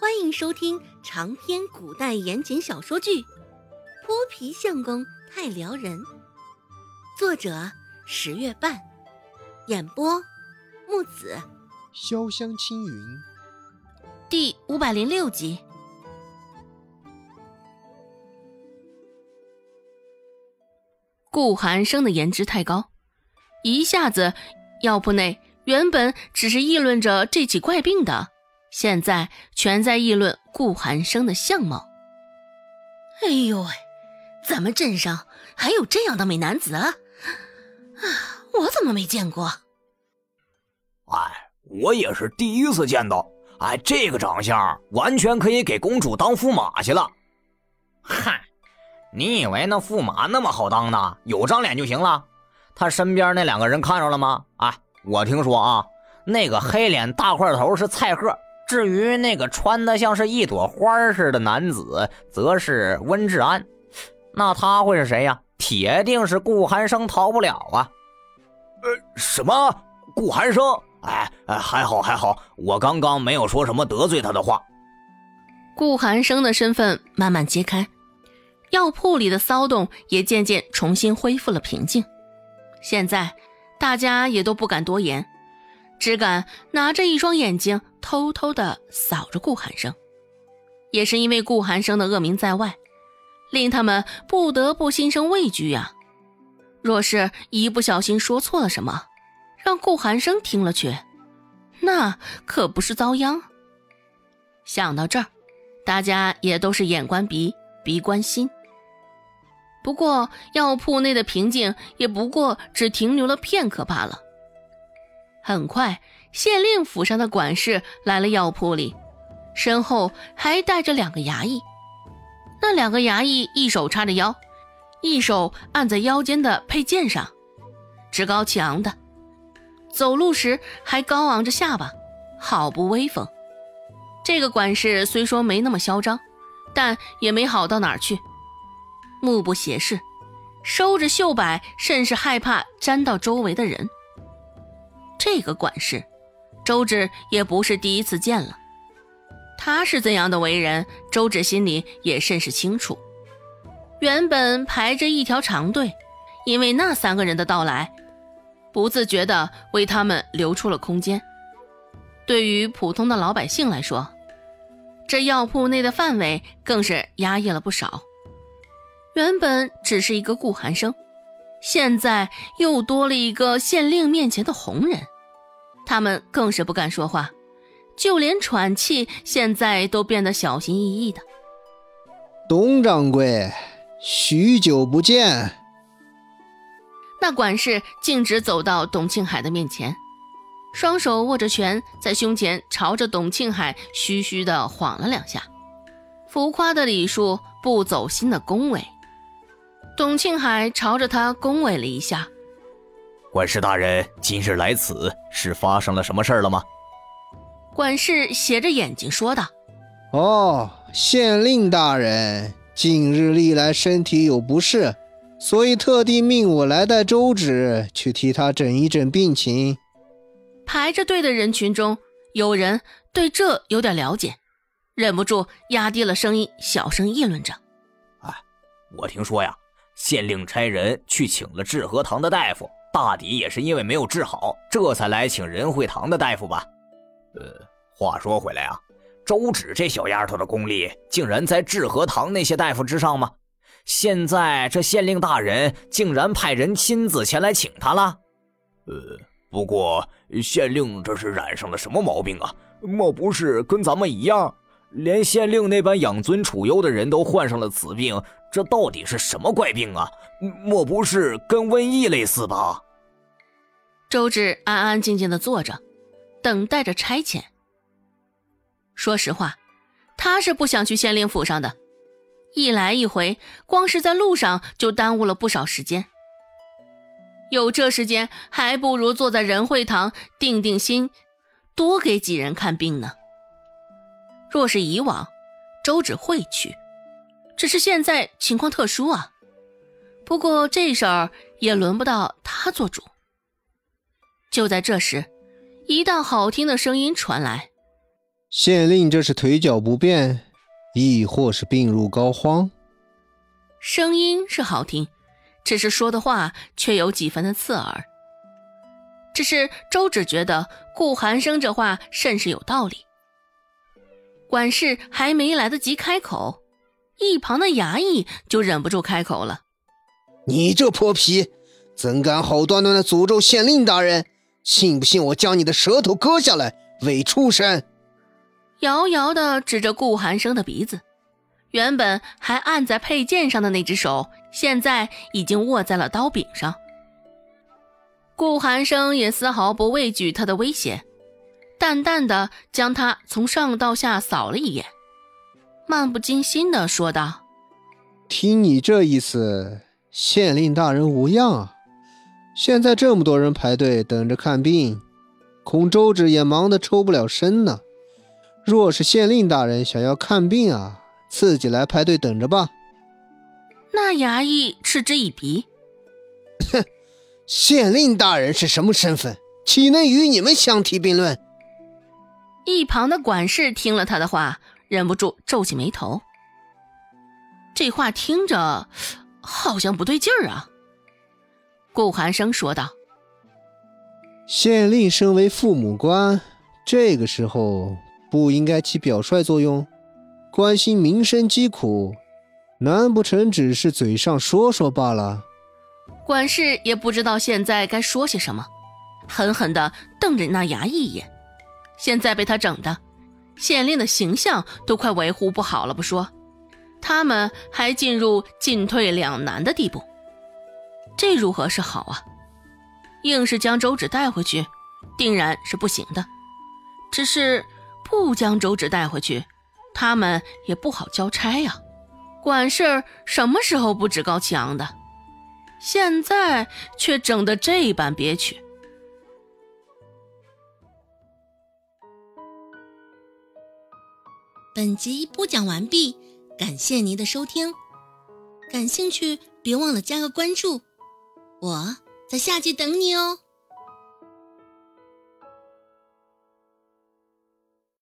欢迎收听长篇古代言情小说剧《泼皮相公太撩人》，作者十月半，演播木子潇湘青云，第五百零六集。顾寒生的颜值太高，一下子药铺内原本只是议论着这起怪病的。现在全在议论顾寒生的相貌。哎呦喂，咱们镇上还有这样的美男子啊！我怎么没见过？哎，我也是第一次见到。哎，这个长相完全可以给公主当驸马去了。嗨，你以为那驸马那么好当呢？有张脸就行了？他身边那两个人看着了吗？哎，我听说啊，那个黑脸大块头是蔡贺。至于那个穿的像是一朵花似的男子，则是温志安，那他会是谁呀？铁定是顾寒生逃不了啊！呃，什么？顾寒生？哎哎，还好还好，我刚刚没有说什么得罪他的话。顾寒生的身份慢慢揭开，药铺里的骚动也渐渐重新恢复了平静。现在大家也都不敢多言。只敢拿着一双眼睛偷偷的扫着顾寒生，也是因为顾寒生的恶名在外，令他们不得不心生畏惧呀。若是一不小心说错了什么，让顾寒生听了去，那可不是遭殃。想到这儿，大家也都是眼观鼻，鼻观心。不过药铺内的平静也不过只停留了片刻罢了。很快，县令府上的管事来了药铺里，身后还带着两个衙役。那两个衙役一手叉着腰，一手按在腰间的佩剑上，趾高气昂的，走路时还高昂着下巴，好不威风。这个管事虽说没那么嚣张，但也没好到哪儿去，目不斜视，收着袖摆，甚是害怕沾到周围的人。这个管事，周芷也不是第一次见了。他是怎样的为人，周芷心里也甚是清楚。原本排着一条长队，因为那三个人的到来，不自觉地为他们留出了空间。对于普通的老百姓来说，这药铺内的范围更是压抑了不少。原本只是一个顾寒生。现在又多了一个县令面前的红人，他们更是不敢说话，就连喘气现在都变得小心翼翼的。董掌柜，许久不见。那管事径直走到董庆海的面前，双手握着拳，在胸前朝着董庆海虚虚的晃了两下，浮夸的礼数，不走心的恭维。董庆海朝着他恭维了一下。管事大人今日来此，是发生了什么事了吗？管事斜着眼睛说道：“哦，县令大人近日历来身体有不适，所以特地命我来带周芷去替他诊一诊病情。”排着队的人群中，有人对这有点了解，忍不住压低了声音，小声议论着：“哎，我听说呀。”县令差人去请了治和堂的大夫，大抵也是因为没有治好，这才来请仁惠堂的大夫吧。呃，话说回来啊，周芷这小丫头的功力竟然在治和堂那些大夫之上吗？现在这县令大人竟然派人亲自前来请她了。呃，不过县令这是染上了什么毛病啊？莫不是跟咱们一样？连县令那般养尊处优的人都患上了此病，这到底是什么怪病啊？莫不是跟瘟疫类似吧？周芷安安静静的坐着，等待着差遣。说实话，他是不想去县令府上的，一来一回，光是在路上就耽误了不少时间。有这时间，还不如坐在仁惠堂定定心，多给几人看病呢。若是以往，周芷会去，只是现在情况特殊啊。不过这事儿也轮不到他做主。就在这时，一道好听的声音传来：“县令这是腿脚不便，亦或是病入膏肓？声音是好听，只是说的话却有几分的刺耳。只是周芷觉得顾寒生这话甚是有道理。管事还没来得及开口，一旁的衙役就忍不住开口了：“你这泼皮，怎敢好端端的诅咒县令大人？信不信我将你的舌头割下来喂畜生？”遥遥的指着顾寒生的鼻子，原本还按在佩剑上的那只手，现在已经握在了刀柄上。顾寒生也丝毫不畏惧他的威胁。淡淡的将他从上到下扫了一眼，漫不经心的说道：“听你这意思，县令大人无恙啊？现在这么多人排队等着看病，恐周芷也忙得抽不了身呢。若是县令大人想要看病啊，自己来排队等着吧。”那衙役嗤之以鼻：“哼，县令大人是什么身份？岂能与你们相提并论？”一旁的管事听了他的话，忍不住皱起眉头。这话听着好像不对劲儿啊。顾寒生说道：“县令身为父母官，这个时候不应该起表率作用，关心民生疾苦，难不成只是嘴上说说罢了？”管事也不知道现在该说些什么，狠狠地瞪着那衙役一眼。现在被他整的，县令的形象都快维护不好了不说，他们还进入进退两难的地步，这如何是好啊？硬是将周芷带回去，定然是不行的。只是不将周芷带回去，他们也不好交差呀。管事儿什么时候不趾高气昂的？现在却整得这般憋屈。本集播讲完毕，感谢您的收听。感兴趣，别忘了加个关注，我在下集等你哦。